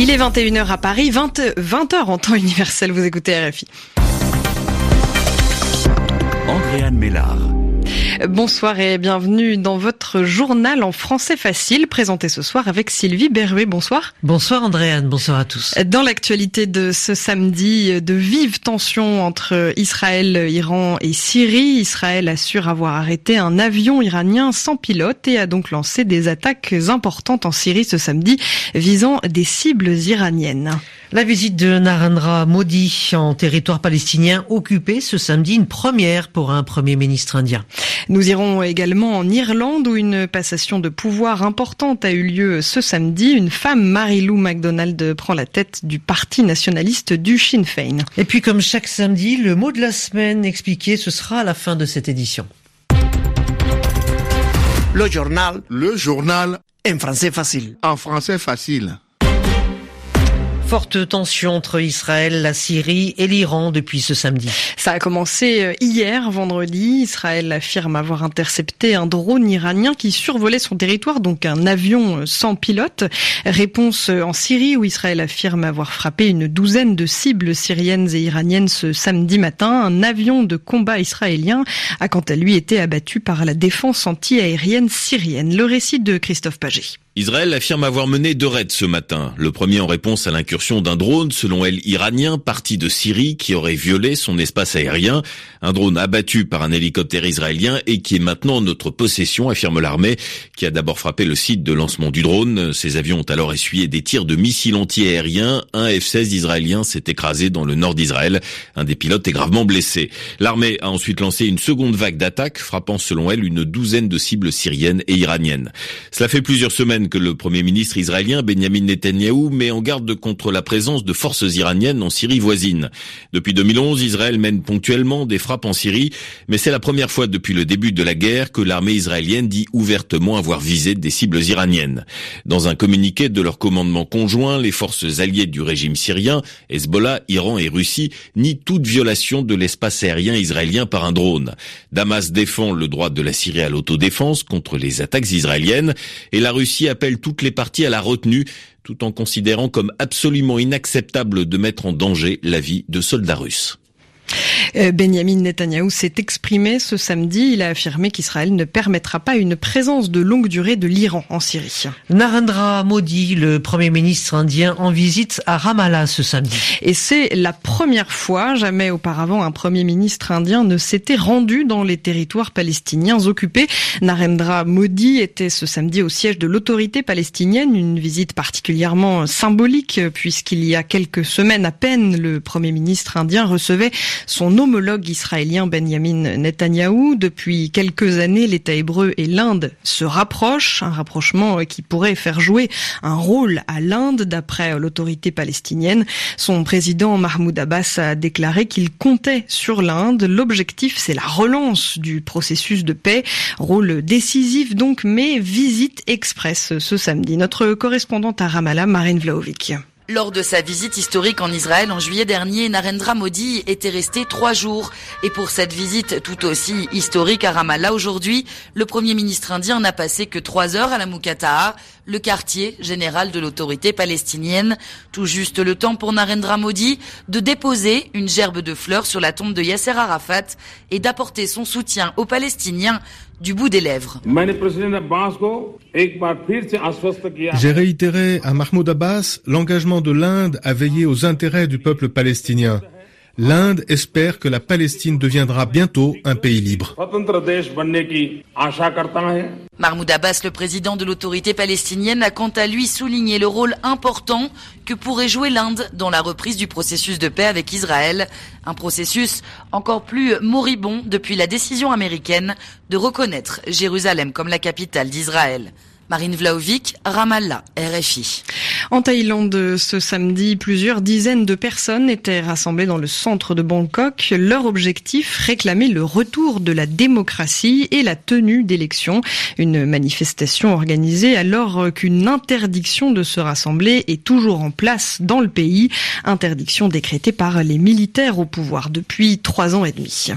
Il est 21h à Paris, 20, 20h en temps universel, vous écoutez RFI. Andréane Mélard. Bonsoir et bienvenue dans votre journal en français facile, présenté ce soir avec Sylvie Berruet. Bonsoir. Bonsoir Andréane, bonsoir à tous. Dans l'actualité de ce samedi, de vives tensions entre Israël, Iran et Syrie. Israël assure avoir arrêté un avion iranien sans pilote et a donc lancé des attaques importantes en Syrie ce samedi visant des cibles iraniennes. La visite de Narendra Modi en territoire palestinien occupé ce samedi, une première pour un premier ministre indien. Nous irons également en Irlande où une passation de pouvoir importante a eu lieu ce samedi. Une femme, Marie-Lou MacDonald, prend la tête du parti nationaliste du Sinn Féin. Et puis comme chaque samedi, le mot de la semaine expliqué, ce sera à la fin de cette édition. Le journal. Le journal. En français facile. En français facile. Forte tension entre Israël, la Syrie et l'Iran depuis ce samedi. Ça a commencé euh, hier, vendredi. Israël affirme avoir intercepté un drone iranien qui survolait son territoire, donc un avion euh, sans pilote. Réponse euh, en Syrie où Israël affirme avoir frappé une douzaine de cibles syriennes et iraniennes ce samedi matin. Un avion de combat israélien a quant à lui été abattu par la défense anti-aérienne syrienne. Le récit de Christophe Paget. Israël affirme avoir mené deux raids ce matin. Le premier en réponse à l'incursion d'un drone, selon elle iranien, parti de Syrie, qui aurait violé son espace aérien. Un drone abattu par un hélicoptère israélien et qui est maintenant en notre possession, affirme l'armée, qui a d'abord frappé le site de lancement du drone. Ces avions ont alors essuyé des tirs de missiles anti-aériens. Un F-16 israélien s'est écrasé dans le nord d'Israël. Un des pilotes est gravement blessé. L'armée a ensuite lancé une seconde vague d'attaques, frappant selon elle une douzaine de cibles syriennes et iraniennes. Cela fait plusieurs semaines que le Premier ministre israélien Benjamin Netanyahou met en garde contre la présence de forces iraniennes en Syrie voisine. Depuis 2011, Israël mène ponctuellement des frappes en Syrie, mais c'est la première fois depuis le début de la guerre que l'armée israélienne dit ouvertement avoir visé des cibles iraniennes. Dans un communiqué de leur commandement conjoint, les forces alliées du régime syrien, Hezbollah, Iran et Russie, nient toute violation de l'espace aérien israélien par un drone. Damas défend le droit de la Syrie à l'autodéfense contre les attaques israéliennes et la Russie appelle toutes les parties à la retenue tout en considérant comme absolument inacceptable de mettre en danger la vie de soldats russes. Euh, Benjamin Netanyahou s'est exprimé ce samedi. Il a affirmé qu'Israël ne permettra pas une présence de longue durée de l'Iran en Syrie. Narendra Modi, le premier ministre indien, en visite à Ramallah ce samedi. Et c'est la première fois, jamais auparavant, un premier ministre indien ne s'était rendu dans les territoires palestiniens occupés. Narendra Modi était ce samedi au siège de l'autorité palestinienne, une visite particulièrement symbolique puisqu'il y a quelques semaines à peine, le premier ministre indien recevait son homologue israélien Benjamin Netanyahou. Depuis quelques années, l'État hébreu et l'Inde se rapprochent, un rapprochement qui pourrait faire jouer un rôle à l'Inde d'après l'autorité palestinienne. Son président Mahmoud Abbas a déclaré qu'il comptait sur l'Inde. L'objectif, c'est la relance du processus de paix, rôle décisif donc, mais visite express ce samedi. Notre correspondante à Ramallah, Marine Vlaovic. Lors de sa visite historique en Israël en juillet dernier, Narendra Modi était resté trois jours. Et pour cette visite tout aussi historique à Ramallah aujourd'hui, le Premier ministre indien n'a passé que trois heures à la Moukata'a, le quartier général de l'autorité palestinienne. Tout juste le temps pour Narendra Modi de déposer une gerbe de fleurs sur la tombe de Yasser Arafat et d'apporter son soutien aux Palestiniens du bout des lèvres. J'ai réitéré à Mahmoud Abbas l'engagement de l'Inde à veiller aux intérêts du peuple palestinien. L'Inde espère que la Palestine deviendra bientôt un pays libre. Mahmoud Abbas, le président de l'autorité palestinienne, a quant à lui souligné le rôle important que pourrait jouer l'Inde dans la reprise du processus de paix avec Israël. Un processus encore plus moribond depuis la décision américaine de reconnaître Jérusalem comme la capitale d'Israël. Marine Vlaovic, Ramallah, RFI. En Thaïlande, ce samedi, plusieurs dizaines de personnes étaient rassemblées dans le centre de Bangkok. Leur objectif, réclamer le retour de la démocratie et la tenue d'élections. Une manifestation organisée alors qu'une interdiction de se rassembler est toujours en place dans le pays. Interdiction décrétée par les militaires au pouvoir depuis trois ans et demi.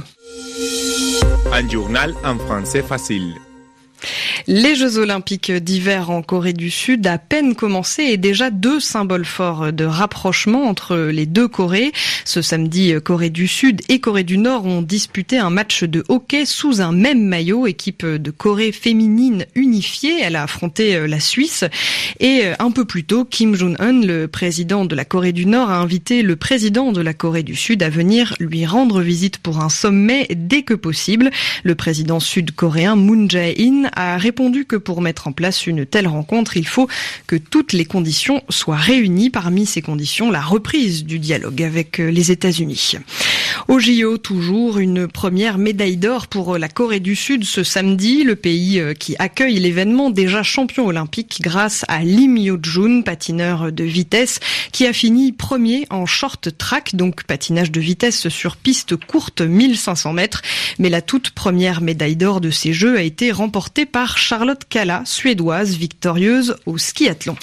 Un journal en français facile. Les Jeux Olympiques d'hiver en Corée du Sud à peine commencé et déjà deux symboles forts de rapprochement entre les deux Corées. Ce samedi, Corée du Sud et Corée du Nord ont disputé un match de hockey sous un même maillot, équipe de Corée féminine unifiée. Elle a affronté la Suisse et un peu plus tôt, Kim Jong-un, le président de la Corée du Nord, a invité le président de la Corée du Sud à venir lui rendre visite pour un sommet dès que possible. Le président sud-coréen Moon Jae-in a répondu que pour mettre en place une telle rencontre, il faut que toutes les conditions soient réunies. Parmi ces conditions, la reprise du dialogue avec les États-Unis. Au JO, toujours une première médaille d'or pour la Corée du Sud ce samedi, le pays euh, qui accueille l'événement déjà champion olympique grâce à Lim Yo-jun, patineur de vitesse, qui a fini premier en short track, donc patinage de vitesse sur piste courte 1500 mètres. Mais la toute première médaille d'or de ces Jeux a été remportée par Charlotte Kalla, suédoise, victorieuse au skiathlon.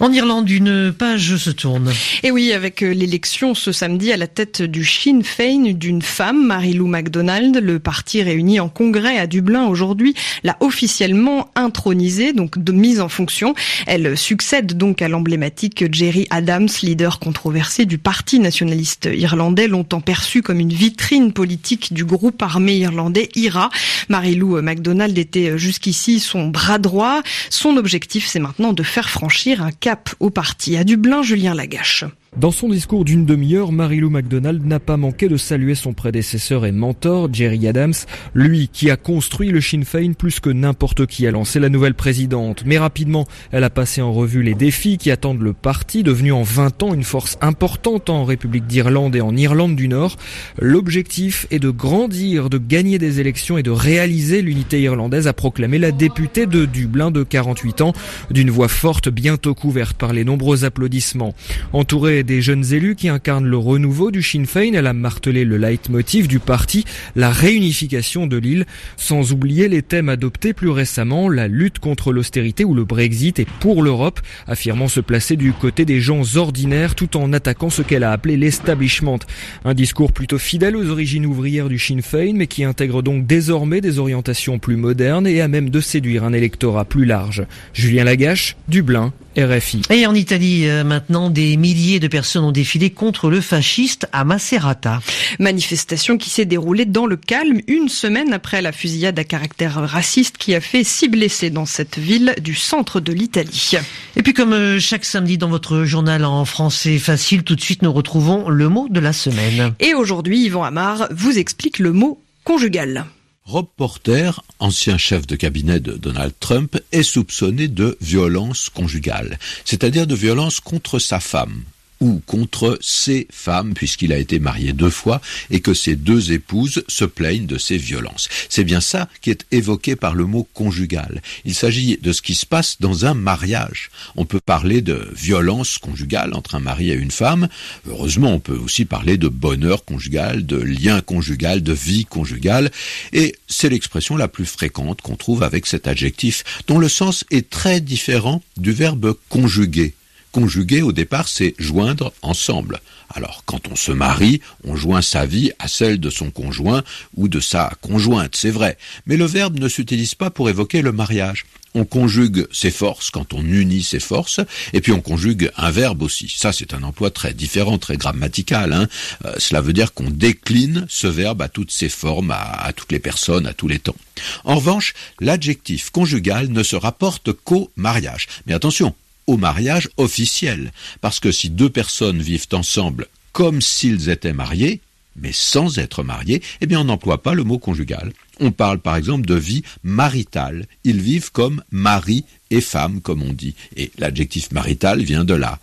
En Irlande, une page se tourne. Et oui, avec euh, l'élection ce samedi à la tête du Sinn Féin d'une femme, Marie-Lou MacDonald, le parti réuni en congrès à Dublin aujourd'hui l'a officiellement intronisée, donc de mise en fonction. Elle succède donc à l'emblématique Jerry Adams, leader controversé du parti nationaliste irlandais, longtemps perçu comme une vitrine politique du groupe armé irlandais IRA. Marie-Lou MacDonald était jusqu'ici son bras droit. Son objectif, c'est maintenant de faire franchir un cap au parti. À Dublin, Julien Lagache. Dans son discours d'une demi-heure, Marilou MacDonald n'a pas manqué de saluer son prédécesseur et mentor, Jerry Adams, lui qui a construit le Sinn Féin plus que n'importe qui a lancé la nouvelle présidente. Mais rapidement, elle a passé en revue les défis qui attendent le parti, devenu en 20 ans une force importante en République d'Irlande et en Irlande du Nord. L'objectif est de grandir, de gagner des élections et de réaliser l'unité irlandaise, a proclamé la députée de Dublin de 48 ans, d'une voix forte bientôt couverte par les nombreux applaudissements. Entourée des jeunes élus qui incarnent le renouveau du Sinn Féin. Elle a martelé le leitmotiv du parti, la réunification de l'île, sans oublier les thèmes adoptés plus récemment, la lutte contre l'austérité ou le Brexit et pour l'Europe, affirmant se placer du côté des gens ordinaires tout en attaquant ce qu'elle a appelé l'establishment. Un discours plutôt fidèle aux origines ouvrières du Sinn Féin, mais qui intègre donc désormais des orientations plus modernes et à même de séduire un électorat plus large. Julien Lagache, Dublin, RFI. Et en Italie, euh, maintenant, des milliers de personnes ont défilé contre le fasciste à Macerata. Manifestation qui s'est déroulée dans le calme une semaine après la fusillade à caractère raciste qui a fait six blessés dans cette ville du centre de l'Italie. Et puis comme euh, chaque samedi dans votre journal en français facile, tout de suite nous retrouvons le mot de la semaine. Et aujourd'hui, Yvan Amar vous explique le mot conjugal. Rob Porter, ancien chef de cabinet de Donald Trump, est soupçonné de violence conjugale, c'est-à-dire de violence contre sa femme ou contre ses femmes, puisqu'il a été marié deux fois, et que ses deux épouses se plaignent de ses violences. C'est bien ça qui est évoqué par le mot conjugal. Il s'agit de ce qui se passe dans un mariage. On peut parler de violence conjugale entre un mari et une femme. Heureusement, on peut aussi parler de bonheur conjugal, de lien conjugal, de vie conjugale. Et c'est l'expression la plus fréquente qu'on trouve avec cet adjectif, dont le sens est très différent du verbe conjuguer Conjuguer, au départ, c'est joindre ensemble. Alors, quand on se marie, on joint sa vie à celle de son conjoint ou de sa conjointe, c'est vrai. Mais le verbe ne s'utilise pas pour évoquer le mariage. On conjugue ses forces quand on unit ses forces, et puis on conjugue un verbe aussi. Ça, c'est un emploi très différent, très grammatical. Hein. Euh, cela veut dire qu'on décline ce verbe à toutes ses formes, à, à toutes les personnes, à tous les temps. En revanche, l'adjectif conjugal ne se rapporte qu'au mariage. Mais attention, au mariage officiel. Parce que si deux personnes vivent ensemble comme s'ils étaient mariés, mais sans être mariés, eh bien on n'emploie pas le mot conjugal. On parle par exemple de vie maritale. Ils vivent comme mari et femme, comme on dit. Et l'adjectif marital vient de là.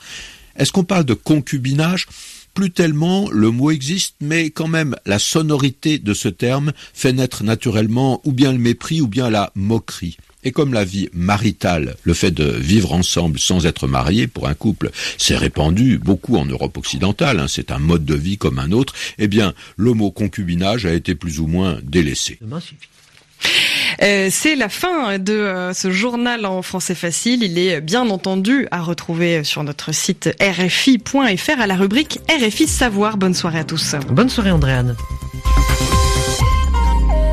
Est-ce qu'on parle de concubinage? Plus tellement, le mot existe, mais quand même, la sonorité de ce terme fait naître naturellement ou bien le mépris ou bien la moquerie. Et comme la vie maritale, le fait de vivre ensemble sans être marié pour un couple, s'est répandu beaucoup en Europe occidentale, hein, c'est un mode de vie comme un autre, eh bien, le mot concubinage a été plus ou moins délaissé. Euh, c'est la fin de euh, ce journal en français facile. Il est bien entendu à retrouver sur notre site rfi.fr à la rubrique RFI Savoir. Bonne soirée à tous. Bonne soirée Andréane.